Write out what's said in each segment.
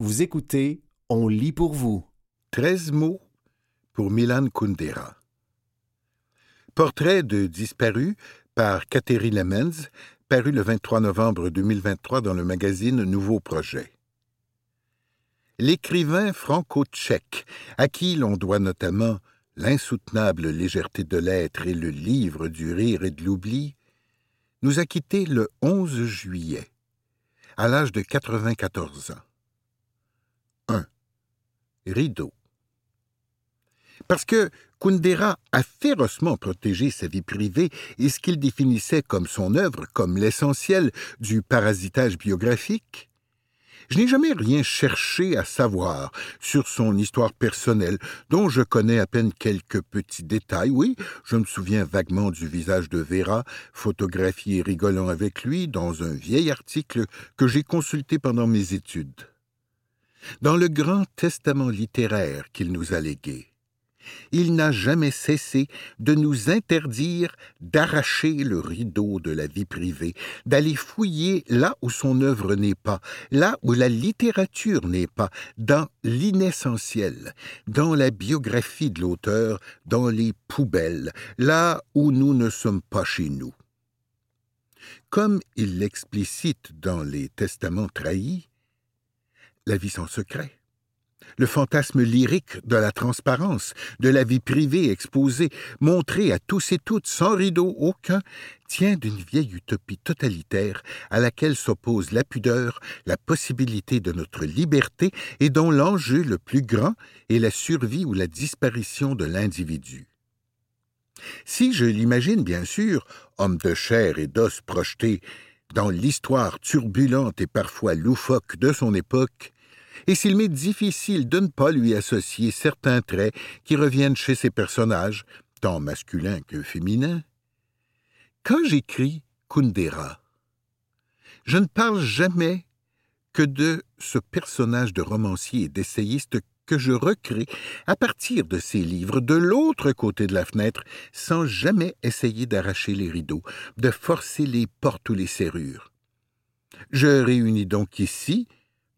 Vous écoutez On lit pour vous. 13 mots pour Milan Kundera. Portrait de disparu par Catherine Lemens, paru le 23 novembre 2023 dans le magazine Nouveau Projet. L'écrivain franco-tchèque, à qui l'on doit notamment l'insoutenable légèreté de l'être et le livre du rire et de l'oubli, nous a quittés le 11 juillet, à l'âge de 94 ans. 1. Rideau. Parce que Kundera a férocement protégé sa vie privée et ce qu'il définissait comme son œuvre, comme l'essentiel du parasitage biographique, je n'ai jamais rien cherché à savoir sur son histoire personnelle, dont je connais à peine quelques petits détails. Oui, je me souviens vaguement du visage de Vera, photographié rigolant avec lui dans un vieil article que j'ai consulté pendant mes études. Dans le grand testament littéraire qu'il nous a légué, il n'a jamais cessé de nous interdire d'arracher le rideau de la vie privée, d'aller fouiller là où son œuvre n'est pas, là où la littérature n'est pas, dans l'inessentiel, dans la biographie de l'auteur, dans les poubelles, là où nous ne sommes pas chez nous. Comme il l'explicite dans les Testaments trahis, la vie sans secret le fantasme lyrique de la transparence, de la vie privée exposée, montrée à tous et toutes sans rideau aucun, tient d'une vieille utopie totalitaire à laquelle s'oppose la pudeur, la possibilité de notre liberté et dont l'enjeu le plus grand est la survie ou la disparition de l'individu. Si je l'imagine bien sûr, homme de chair et d'os projeté dans l'histoire turbulente et parfois loufoque de son époque, et s'il m'est difficile de ne pas lui associer certains traits qui reviennent chez ses personnages, tant masculins que féminins, quand j'écris Kundera, je ne parle jamais que de ce personnage de romancier et d'essayiste que je recrée à partir de ses livres de l'autre côté de la fenêtre, sans jamais essayer d'arracher les rideaux, de forcer les portes ou les serrures. Je réunis donc ici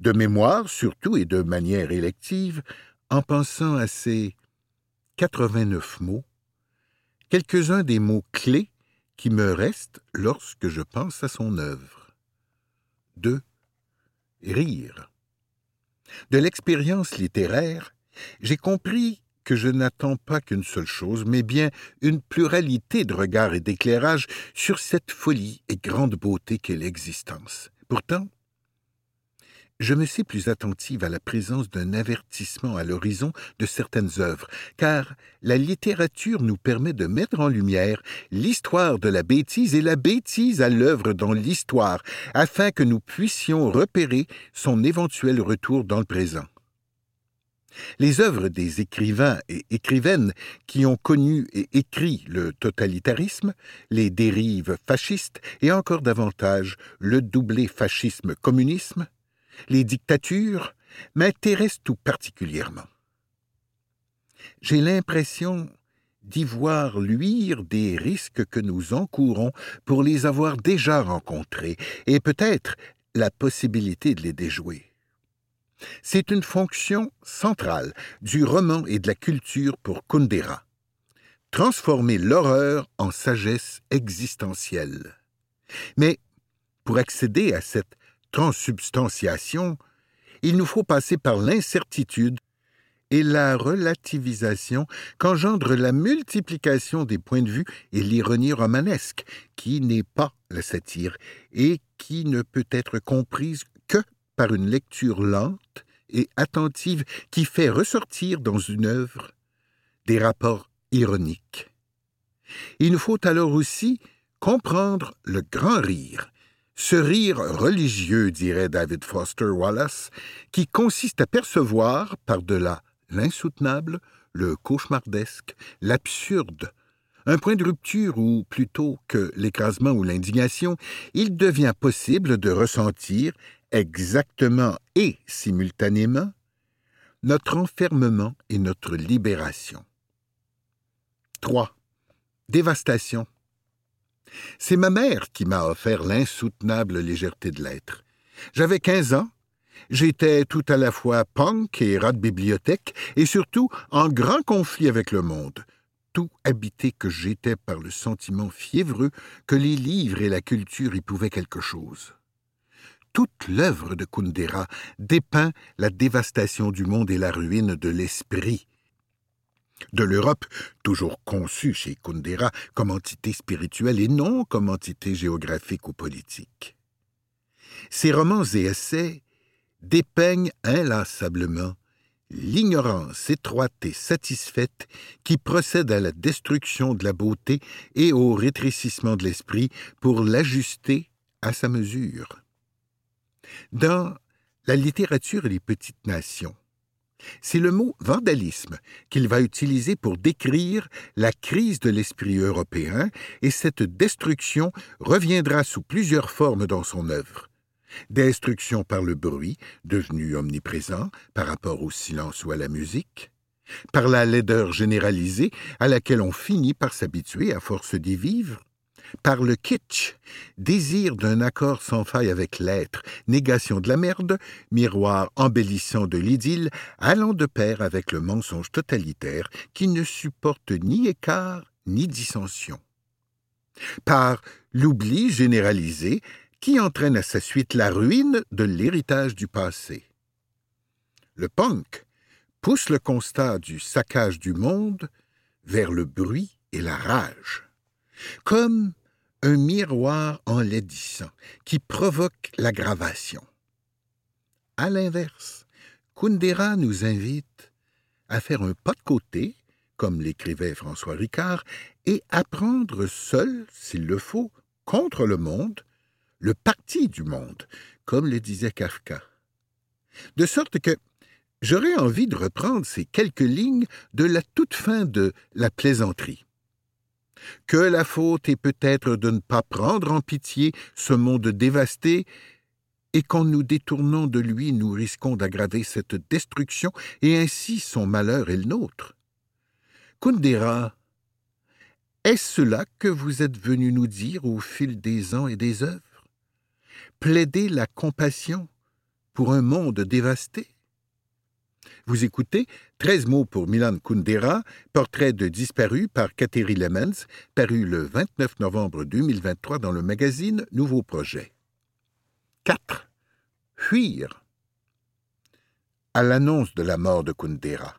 de mémoire surtout et de manière élective, en pensant à ces 89 mots, quelques-uns des mots clés qui me restent lorsque je pense à son œuvre. 2. Rire. De l'expérience littéraire, j'ai compris que je n'attends pas qu'une seule chose, mais bien une pluralité de regards et d'éclairages sur cette folie et grande beauté qu'est l'existence. Pourtant, je me sais plus attentive à la présence d'un avertissement à l'horizon de certaines œuvres, car la littérature nous permet de mettre en lumière l'histoire de la bêtise et la bêtise à l'œuvre dans l'histoire, afin que nous puissions repérer son éventuel retour dans le présent. Les œuvres des écrivains et écrivaines qui ont connu et écrit le totalitarisme, les dérives fascistes et encore davantage le doublé fascisme-communisme, les dictatures m'intéressent tout particulièrement. J'ai l'impression d'y voir luire des risques que nous encourons pour les avoir déjà rencontrés, et peut-être la possibilité de les déjouer. C'est une fonction centrale du roman et de la culture pour Kundera. Transformer l'horreur en sagesse existentielle. Mais pour accéder à cette transsubstantiation, il nous faut passer par l'incertitude et la relativisation qu'engendre la multiplication des points de vue et l'ironie romanesque, qui n'est pas la satire et qui ne peut être comprise que par une lecture lente et attentive qui fait ressortir dans une œuvre des rapports ironiques. Il nous faut alors aussi comprendre le grand rire ce rire religieux, dirait David Foster Wallace, qui consiste à percevoir, par-delà l'insoutenable, le cauchemardesque, l'absurde, un point de rupture où, plutôt que l'écrasement ou l'indignation, il devient possible de ressentir, exactement et simultanément, notre enfermement et notre libération. 3. Dévastation. C'est ma mère qui m'a offert l'insoutenable légèreté de l'être. J'avais quinze ans, J'étais tout à la fois punk et rat de bibliothèque, et surtout en grand conflit avec le monde, tout habité que j'étais par le sentiment fiévreux que les livres et la culture y pouvaient quelque chose. Toute l'œuvre de Kundera dépeint la dévastation du monde et la ruine de l'esprit. De l'Europe, toujours conçue chez Kundera comme entité spirituelle et non comme entité géographique ou politique. Ses romans et essais dépeignent inlassablement l'ignorance étroite et satisfaite qui procède à la destruction de la beauté et au rétrécissement de l'esprit pour l'ajuster à sa mesure. Dans la littérature les petites nations, c'est le mot vandalisme qu'il va utiliser pour décrire la crise de l'esprit européen, et cette destruction reviendra sous plusieurs formes dans son œuvre. Destruction par le bruit, devenu omniprésent par rapport au silence ou à la musique, par la laideur généralisée à laquelle on finit par s'habituer à force d'y vivre, par le kitsch, désir d'un accord sans faille avec l'être, négation de la merde, miroir embellissant de l'idylle, allant de pair avec le mensonge totalitaire qui ne supporte ni écart ni dissension. Par l'oubli généralisé qui entraîne à sa suite la ruine de l'héritage du passé. Le punk pousse le constat du saccage du monde vers le bruit et la rage, comme un miroir enlaidissant qui provoque l'aggravation. À l'inverse, Kundera nous invite à faire un pas de côté, comme l'écrivait François Ricard, et à prendre seul, s'il le faut, contre le monde, le parti du monde, comme le disait Kafka. De sorte que j'aurais envie de reprendre ces quelques lignes de la toute fin de La plaisanterie. Que la faute est peut-être de ne pas prendre en pitié ce monde dévasté, et qu'en nous détournant de lui, nous risquons d'aggraver cette destruction, et ainsi son malheur est le nôtre. Kundera, est-ce cela que vous êtes venu nous dire au fil des ans et des œuvres? Plaider la compassion pour un monde dévasté? Vous écoutez 13 mots pour Milan Kundera, portrait de disparu par Kateri Lemens, paru le 29 novembre 2023 dans le magazine Nouveau Projet. 4. Fuir. À l'annonce de la mort de Kundera.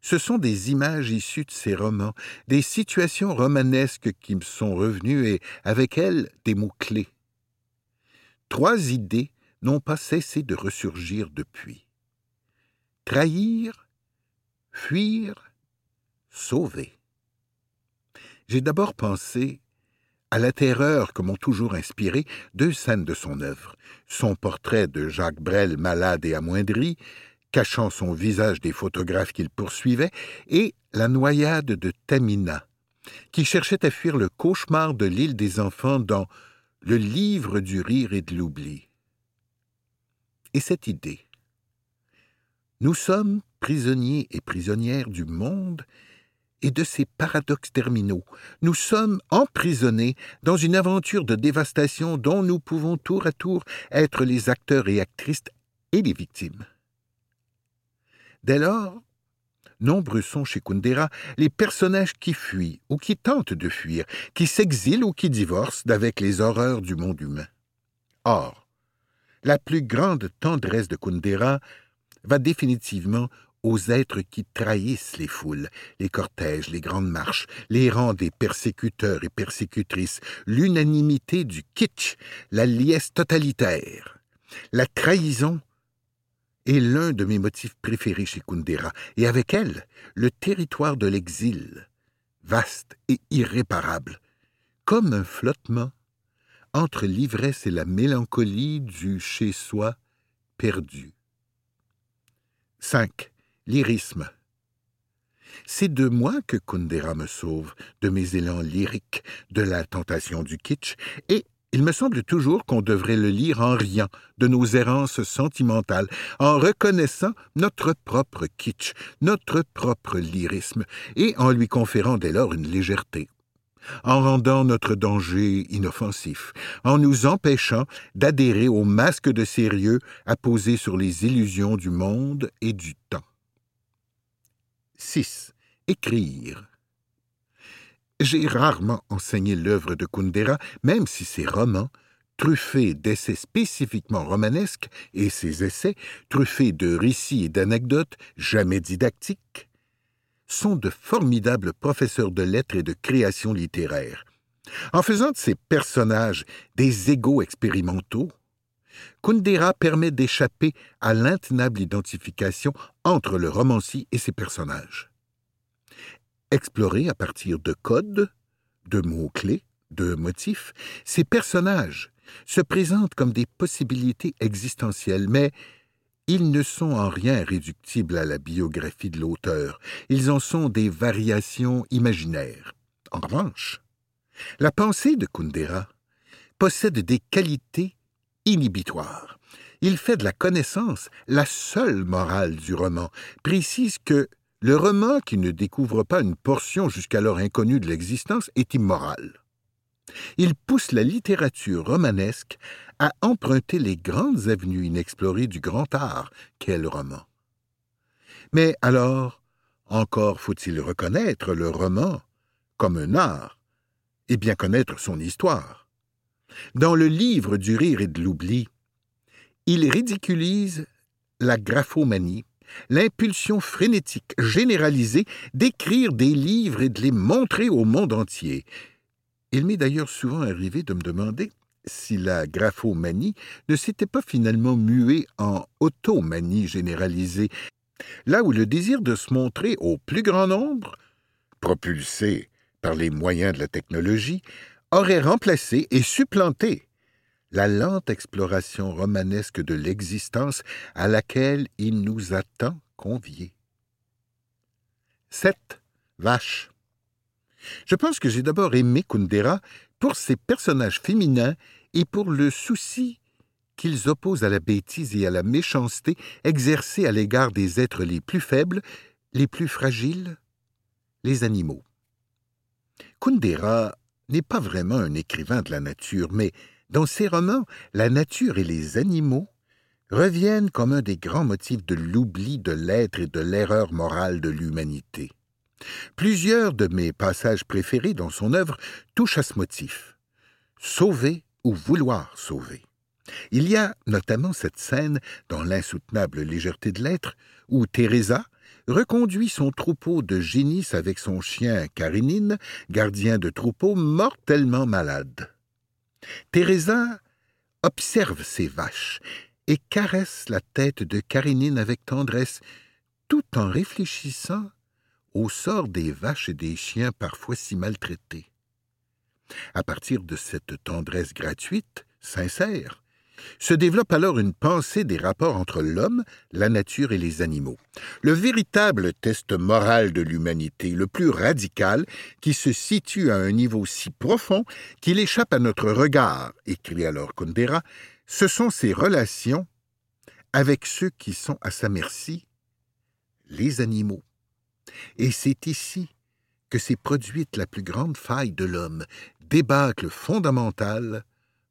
Ce sont des images issues de ses romans, des situations romanesques qui me sont revenues et, avec elles, des mots-clés. Trois idées n'ont pas cessé de ressurgir depuis. Trahir, fuir, sauver. J'ai d'abord pensé à la terreur que m'ont toujours inspiré deux scènes de son œuvre, son portrait de Jacques Brel malade et amoindri, cachant son visage des photographes qu'il poursuivait, et la noyade de Tamina, qui cherchait à fuir le cauchemar de l'île des enfants dans le livre du rire et de l'oubli. Et cette idée. Nous sommes prisonniers et prisonnières du monde et de ses paradoxes terminaux. Nous sommes emprisonnés dans une aventure de dévastation dont nous pouvons tour à tour être les acteurs et actrices et les victimes. Dès lors, Nombreux sont chez Kundera les personnages qui fuient ou qui tentent de fuir, qui s'exilent ou qui divorcent d'avec les horreurs du monde humain. Or, la plus grande tendresse de Kundera va définitivement aux êtres qui trahissent les foules, les cortèges, les grandes marches, les rangs des persécuteurs et persécutrices, l'unanimité du kitsch, la liesse totalitaire. La trahison est l'un de mes motifs préférés chez Kundera, et avec elle, le territoire de l'exil, vaste et irréparable, comme un flottement entre l'ivresse et la mélancolie du chez-soi perdu. 5. Lyrisme. C'est de moi que Kundera me sauve, de mes élans lyriques, de la tentation du kitsch, et il me semble toujours qu'on devrait le lire en riant de nos errances sentimentales, en reconnaissant notre propre kitsch, notre propre lyrisme, et en lui conférant dès lors une légèreté. En rendant notre danger inoffensif, en nous empêchant d'adhérer au masque de sérieux apposé sur les illusions du monde et du temps. 6. Écrire. J'ai rarement enseigné l'œuvre de Kundera, même si ses romans, truffés d'essais spécifiquement romanesques, et ses essais, truffés de récits et d'anecdotes jamais didactiques, sont de formidables professeurs de lettres et de création littéraire. En faisant de ces personnages des égaux expérimentaux, Kundera permet d'échapper à l'intenable identification entre le romancier et ses personnages explorer à partir de codes, de mots-clés, de motifs, ces personnages se présentent comme des possibilités existentielles, mais ils ne sont en rien réductibles à la biographie de l'auteur, ils en sont des variations imaginaires. En revanche, la pensée de Kundera possède des qualités inhibitoires. Il fait de la connaissance la seule morale du roman, précise que le roman qui ne découvre pas une portion jusqu'alors inconnue de l'existence est immoral. Il pousse la littérature romanesque à emprunter les grandes avenues inexplorées du grand art qu'est le roman. Mais alors, encore faut-il reconnaître le roman comme un art et bien connaître son histoire. Dans le livre du rire et de l'oubli, il ridiculise la graphomanie l'impulsion frénétique généralisée d'écrire des livres et de les montrer au monde entier. Il m'est d'ailleurs souvent arrivé de me demander si la graphomanie ne s'était pas finalement muée en automanie généralisée, là où le désir de se montrer au plus grand nombre, propulsé par les moyens de la technologie, aurait remplacé et supplanté la lente exploration romanesque de l'existence à laquelle il nous a tant conviés. 7. Vache. Je pense que j'ai d'abord aimé Kundera pour ses personnages féminins et pour le souci qu'ils opposent à la bêtise et à la méchanceté exercée à l'égard des êtres les plus faibles, les plus fragiles, les animaux. Kundera n'est pas vraiment un écrivain de la nature, mais dans ses romans, la nature et les animaux reviennent comme un des grands motifs de l'oubli de l'être et de l'erreur morale de l'humanité. Plusieurs de mes passages préférés dans son œuvre touchent à ce motif. Sauver ou vouloir sauver. Il y a notamment cette scène dans l'insoutenable légèreté de l'être où Teresa reconduit son troupeau de génisses avec son chien Karinine, gardien de troupeau mortellement malade. Teresa observe ses vaches et caresse la tête de Karinine avec tendresse, tout en réfléchissant au sort des vaches et des chiens parfois si maltraités. À partir de cette tendresse gratuite, sincère, se développe alors une pensée des rapports entre l'homme, la nature et les animaux. Le véritable test moral de l'humanité, le plus radical, qui se situe à un niveau si profond qu'il échappe à notre regard, écrit alors Kundera, ce sont ses relations avec ceux qui sont à sa merci, les animaux. Et c'est ici que s'est produite la plus grande faille de l'homme, débâcle fondamental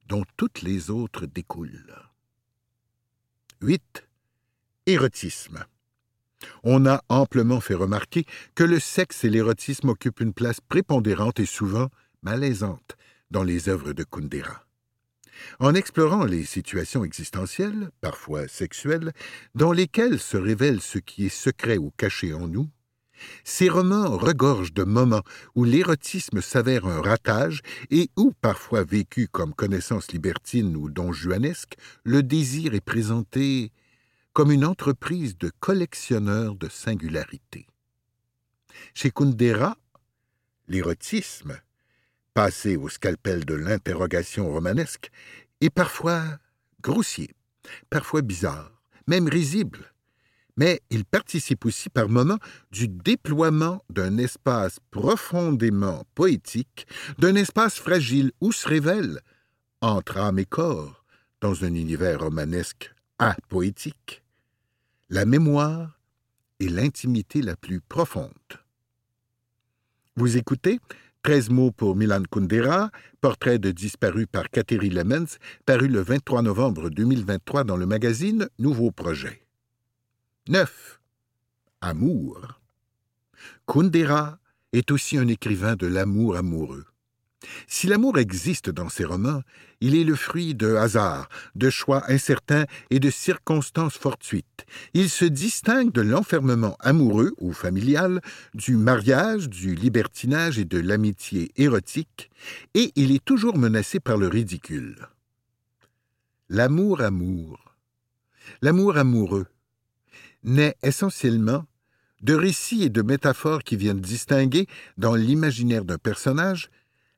dont toutes les autres découlent. 8. Érotisme. On a amplement fait remarquer que le sexe et l'érotisme occupent une place prépondérante et souvent malaisante dans les œuvres de Kundera. En explorant les situations existentielles, parfois sexuelles, dans lesquelles se révèle ce qui est secret ou caché en nous, ces romans regorgent de moments où l'érotisme s'avère un ratage et où, parfois vécu comme connaissance libertine ou donjuanesque, le désir est présenté comme une entreprise de collectionneur de singularité. Chez Kundera, l'érotisme, passé au scalpel de l'interrogation romanesque, est parfois grossier, parfois bizarre, même risible, mais il participe aussi par moments du déploiement d'un espace profondément poétique, d'un espace fragile où se révèle, entre âme et corps, dans un univers romanesque apoétique, la mémoire et l'intimité la plus profonde. Vous écoutez 13 mots pour Milan Kundera, portrait de disparu par Kateri Lemens, paru le 23 novembre 2023 dans le magazine Nouveau Projet. 9. Amour. Kundera est aussi un écrivain de l'amour amoureux. Si l'amour existe dans ses romans, il est le fruit de hasards, de choix incertains et de circonstances fortuites. Il se distingue de l'enfermement amoureux ou familial, du mariage, du libertinage et de l'amitié érotique, et il est toujours menacé par le ridicule. L'amour amour. L'amour amoureux naît essentiellement de récits et de métaphores qui viennent distinguer, dans l'imaginaire d'un personnage,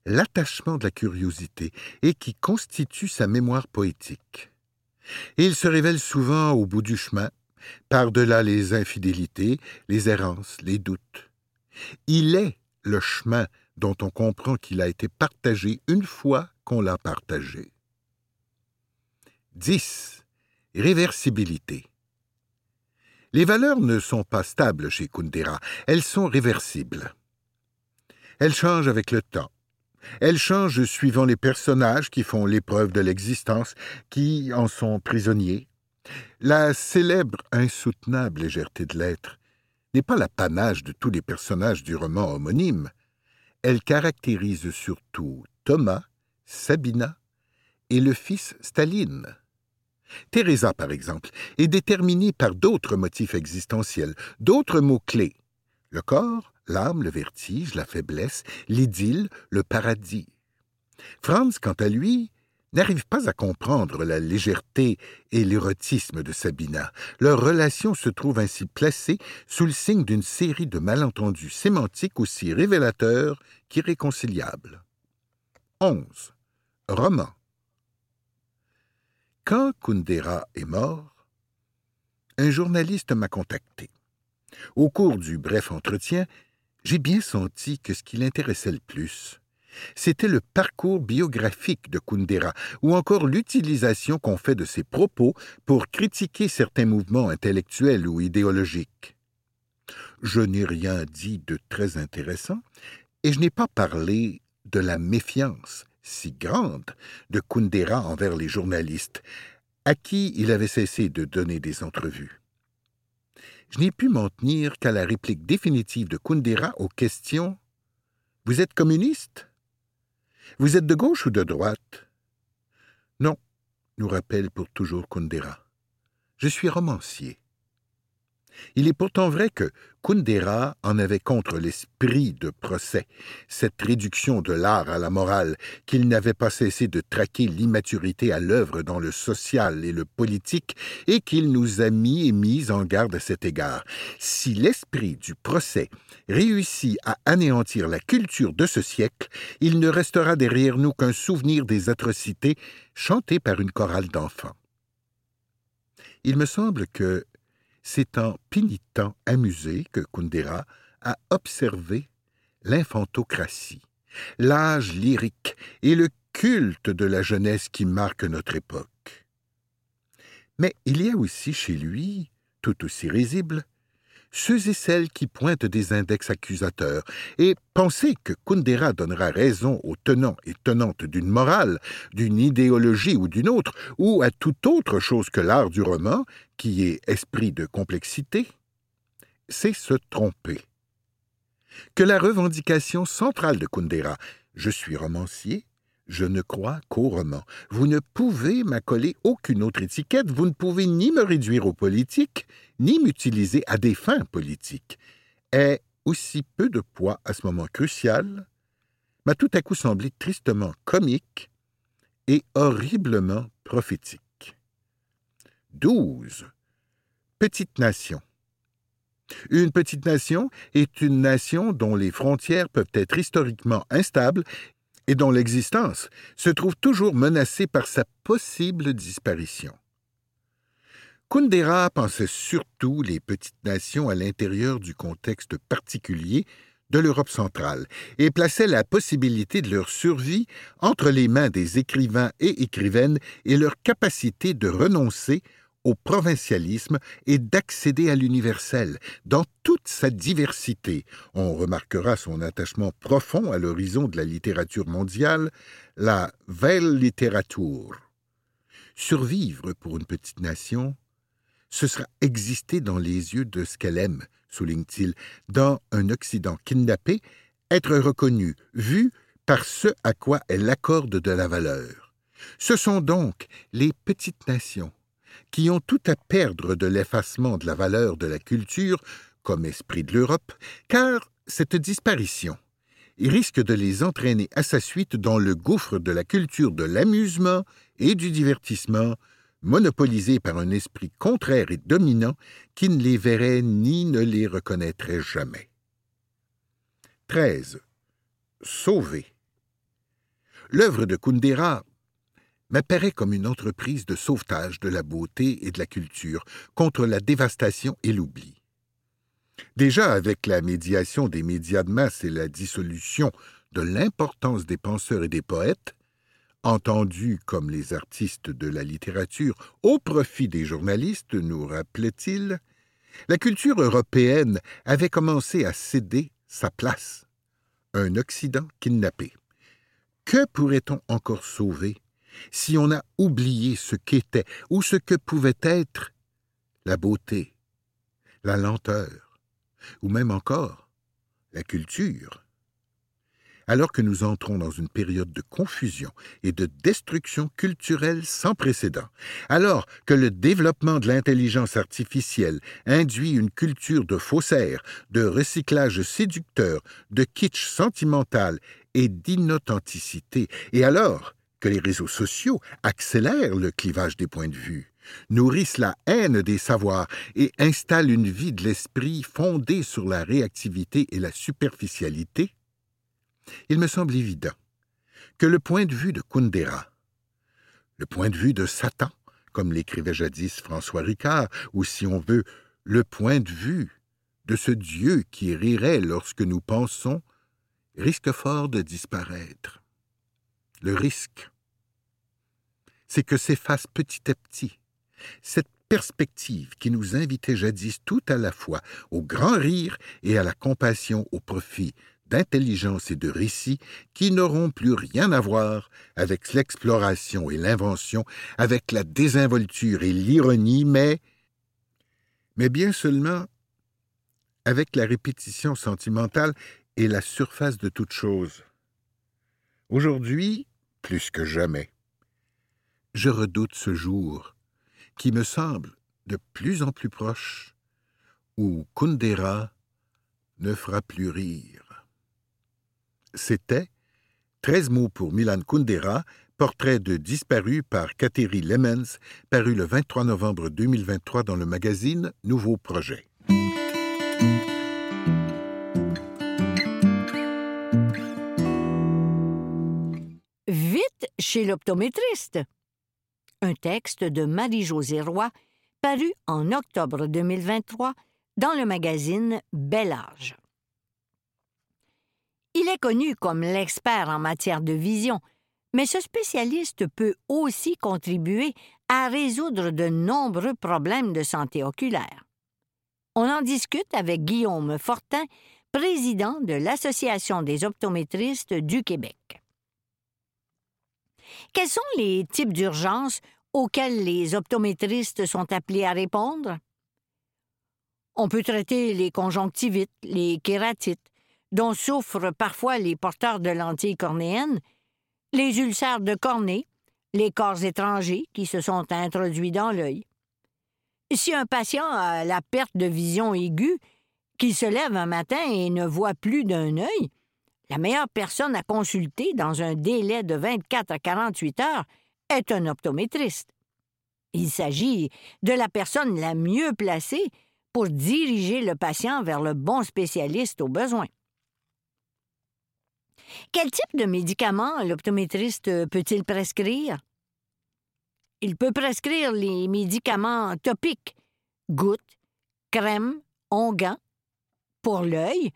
l'attachement de la curiosité et qui constitue sa mémoire poétique. Il se révèle souvent au bout du chemin, par-delà les infidélités, les errances, les doutes. Il est le chemin dont on comprend qu'il a été partagé une fois qu'on l'a partagé. 10. Réversibilité. Les valeurs ne sont pas stables chez Kundera, elles sont réversibles. Elles changent avec le temps, elle change suivant les personnages qui font l'épreuve de l'existence, qui en sont prisonniers. La célèbre insoutenable légèreté de l'être n'est pas l'apanage de tous les personnages du roman homonyme. Elle caractérise surtout Thomas, Sabina et le fils Staline. Teresa, par exemple, est déterminée par d'autres motifs existentiels, d'autres mots-clés. Le corps, l'âme, le vertige, la faiblesse, l'idylle, le paradis. Franz, quant à lui, n'arrive pas à comprendre la légèreté et l'érotisme de Sabina. Leur relation se trouve ainsi placée sous le signe d'une série de malentendus sémantiques aussi révélateurs qu'irréconciliables. 11. Roman. Quand Kundera est mort, un journaliste m'a contacté. Au cours du bref entretien, j'ai bien senti que ce qui l'intéressait le plus, c'était le parcours biographique de Kundera, ou encore l'utilisation qu'on fait de ses propos pour critiquer certains mouvements intellectuels ou idéologiques. Je n'ai rien dit de très intéressant, et je n'ai pas parlé de la méfiance si grande de Kundera envers les journalistes, à qui il avait cessé de donner des entrevues je n'ai pu m'en tenir qu'à la réplique définitive de Kundera aux questions Vous êtes communiste? Vous êtes de gauche ou de droite Non, nous rappelle pour toujours Kundera. Je suis romancier. Il est pourtant vrai que Kundera en avait contre l'esprit de procès, cette réduction de l'art à la morale, qu'il n'avait pas cessé de traquer l'immaturité à l'œuvre dans le social et le politique, et qu'il nous a mis et mis en garde à cet égard. Si l'esprit du procès réussit à anéantir la culture de ce siècle, il ne restera derrière nous qu'un souvenir des atrocités chantées par une chorale d'enfants. Il me semble que c'est en pénitent amusé que Kundera a observé l'infantocratie, l'âge lyrique et le culte de la jeunesse qui marque notre époque. Mais il y a aussi chez lui, tout aussi risible, ceux et celles qui pointent des index accusateurs, et penser que Kundera donnera raison aux tenants et tenantes d'une morale, d'une idéologie ou d'une autre, ou à toute autre chose que l'art du roman, qui est esprit de complexité, c'est se tromper. Que la revendication centrale de Kundera, je suis romancier, je ne crois qu'au roman. Vous ne pouvez m'accoler aucune autre étiquette, vous ne pouvez ni me réduire aux politiques, ni m'utiliser à des fins politiques. Est aussi peu de poids à ce moment crucial, m'a tout à coup semblé tristement comique et horriblement prophétique. 12. Petite nation. Une petite nation est une nation dont les frontières peuvent être historiquement instables et dont l'existence se trouve toujours menacée par sa possible disparition. Kundera pensait surtout les petites nations à l'intérieur du contexte particulier de l'Europe centrale et plaçait la possibilité de leur survie entre les mains des écrivains et écrivaines et leur capacité de renoncer au provincialisme est d'accéder à l'universel dans toute sa diversité. On remarquera son attachement profond à l'horizon de la littérature mondiale, la Weltliteratur. Survivre pour une petite nation, ce sera exister dans les yeux de ce qu'elle aime, souligne-t-il, dans un Occident kidnappé, être reconnu, vu par ce à quoi elle accorde de la valeur. Ce sont donc les petites nations qui ont tout à perdre de l'effacement de la valeur de la culture comme esprit de l'Europe, car cette disparition risque de les entraîner à sa suite dans le gouffre de la culture de l'amusement et du divertissement, monopolisé par un esprit contraire et dominant qui ne les verrait ni ne les reconnaîtrait jamais. 13. Sauver. L'œuvre de Kundera m'apparaît comme une entreprise de sauvetage de la beauté et de la culture contre la dévastation et l'oubli. Déjà avec la médiation des médias de masse et la dissolution de l'importance des penseurs et des poètes, entendus comme les artistes de la littérature au profit des journalistes, nous rappelait-il, la culture européenne avait commencé à céder sa place, un Occident kidnappé. Que pourrait-on encore sauver si on a oublié ce qu'était ou ce que pouvait être la beauté, la lenteur, ou même encore la culture alors que nous entrons dans une période de confusion et de destruction culturelle sans précédent, alors que le développement de l'intelligence artificielle induit une culture de faussaires, de recyclage séducteur, de kitsch sentimental et d'inauthenticité, et alors les réseaux sociaux accélèrent le clivage des points de vue, nourrissent la haine des savoirs et installent une vie de l'esprit fondée sur la réactivité et la superficialité, il me semble évident que le point de vue de Kundera, le point de vue de Satan, comme l'écrivait jadis François Ricard, ou si on veut, le point de vue de ce Dieu qui rirait lorsque nous pensons, risque fort de disparaître. Le risque, c'est que s'efface petit à petit cette perspective qui nous invitait jadis tout à la fois au grand rire et à la compassion au profit d'intelligence et de récit qui n'auront plus rien à voir avec l'exploration et l'invention, avec la désinvolture et l'ironie, mais, mais bien seulement avec la répétition sentimentale et la surface de toute chose. Aujourd'hui, plus que jamais, je redoute ce jour qui me semble de plus en plus proche, où Kundera ne fera plus rire. C'était 13 mots pour Milan Kundera, portrait de disparu par Kateri Lemens, paru le 23 novembre 2023 dans le magazine Nouveau Projet. Vite chez l'optométriste. Un texte de Marie-Josée Roy, paru en octobre 2023 dans le magazine Bel Âge. Il est connu comme l'expert en matière de vision, mais ce spécialiste peut aussi contribuer à résoudre de nombreux problèmes de santé oculaire. On en discute avec Guillaume Fortin, président de l'Association des optométristes du Québec. Quels sont les types d'urgences auxquels les optométristes sont appelés à répondre? On peut traiter les conjonctivites, les kératites, dont souffrent parfois les porteurs de lentilles cornéennes, les ulcères de cornée, les corps étrangers qui se sont introduits dans l'œil. Si un patient a la perte de vision aiguë, qu'il se lève un matin et ne voit plus d'un œil, la meilleure personne à consulter dans un délai de 24 à 48 heures est un optométriste. Il s'agit de la personne la mieux placée pour diriger le patient vers le bon spécialiste au besoin. Quel type de médicaments l'optométriste peut-il prescrire? Il peut prescrire les médicaments topiques, gouttes, crèmes, onguents, pour l'œil,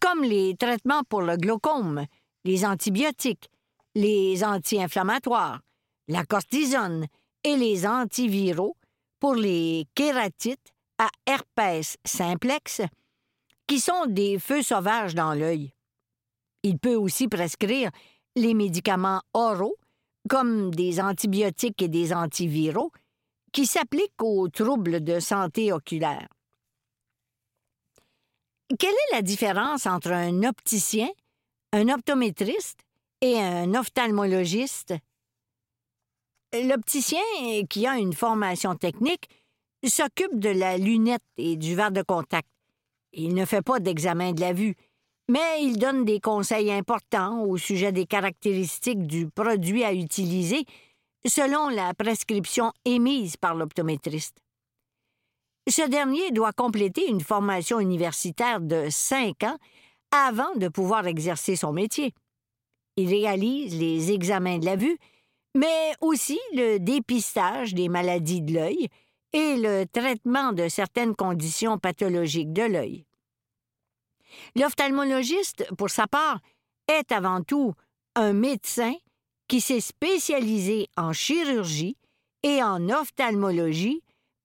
comme les traitements pour le glaucome, les antibiotiques, les anti-inflammatoires, la cortisone et les antiviraux pour les kératites à herpès simplex, qui sont des feux sauvages dans l'œil. Il peut aussi prescrire les médicaments oraux, comme des antibiotiques et des antiviraux, qui s'appliquent aux troubles de santé oculaire. Quelle est la différence entre un opticien, un optométriste et un ophtalmologiste? L'opticien, qui a une formation technique, s'occupe de la lunette et du verre de contact. Il ne fait pas d'examen de la vue, mais il donne des conseils importants au sujet des caractéristiques du produit à utiliser selon la prescription émise par l'optométriste. Ce dernier doit compléter une formation universitaire de cinq ans avant de pouvoir exercer son métier. Il réalise les examens de la vue, mais aussi le dépistage des maladies de l'œil et le traitement de certaines conditions pathologiques de l'œil. L'ophtalmologiste, pour sa part, est avant tout un médecin qui s'est spécialisé en chirurgie et en ophtalmologie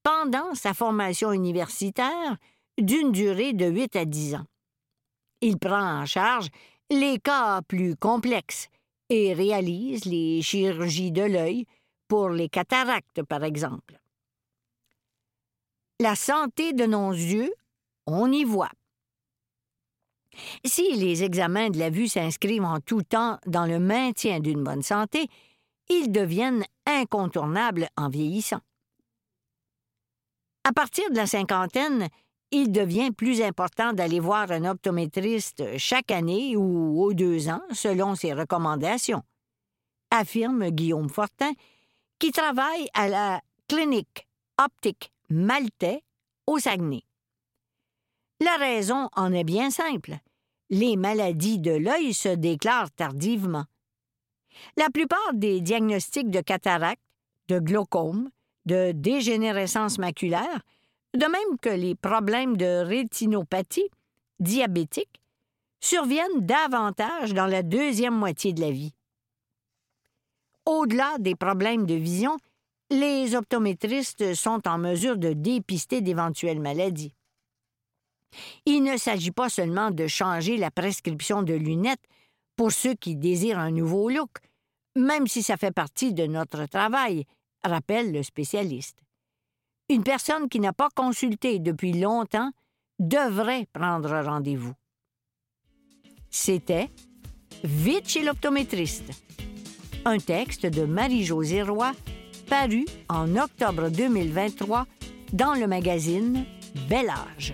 pendant sa formation universitaire d'une durée de 8 à 10 ans. Il prend en charge les cas plus complexes et réalise les chirurgies de l'œil pour les cataractes, par exemple. La santé de nos yeux, on y voit. Si les examens de la vue s'inscrivent en tout temps dans le maintien d'une bonne santé, ils deviennent incontournables en vieillissant. À partir de la cinquantaine, il devient plus important d'aller voir un optométriste chaque année ou aux deux ans, selon ses recommandations, affirme Guillaume Fortin, qui travaille à la clinique optique maltais au Saguenay. La raison en est bien simple. Les maladies de l'œil se déclarent tardivement. La plupart des diagnostics de cataracte, de glaucome, de dégénérescence maculaire, de même que les problèmes de rétinopathie diabétique, surviennent davantage dans la deuxième moitié de la vie. Au-delà des problèmes de vision, les optométristes sont en mesure de dépister d'éventuelles maladies. Il ne s'agit pas seulement de changer la prescription de lunettes pour ceux qui désirent un nouveau look, même si ça fait partie de notre travail, rappelle le spécialiste. Une personne qui n'a pas consulté depuis longtemps devrait prendre rendez-vous. C'était Vite chez l'optométriste. Un texte de Marie-Josée Roy, paru en octobre 2023 dans le magazine Bel Âge.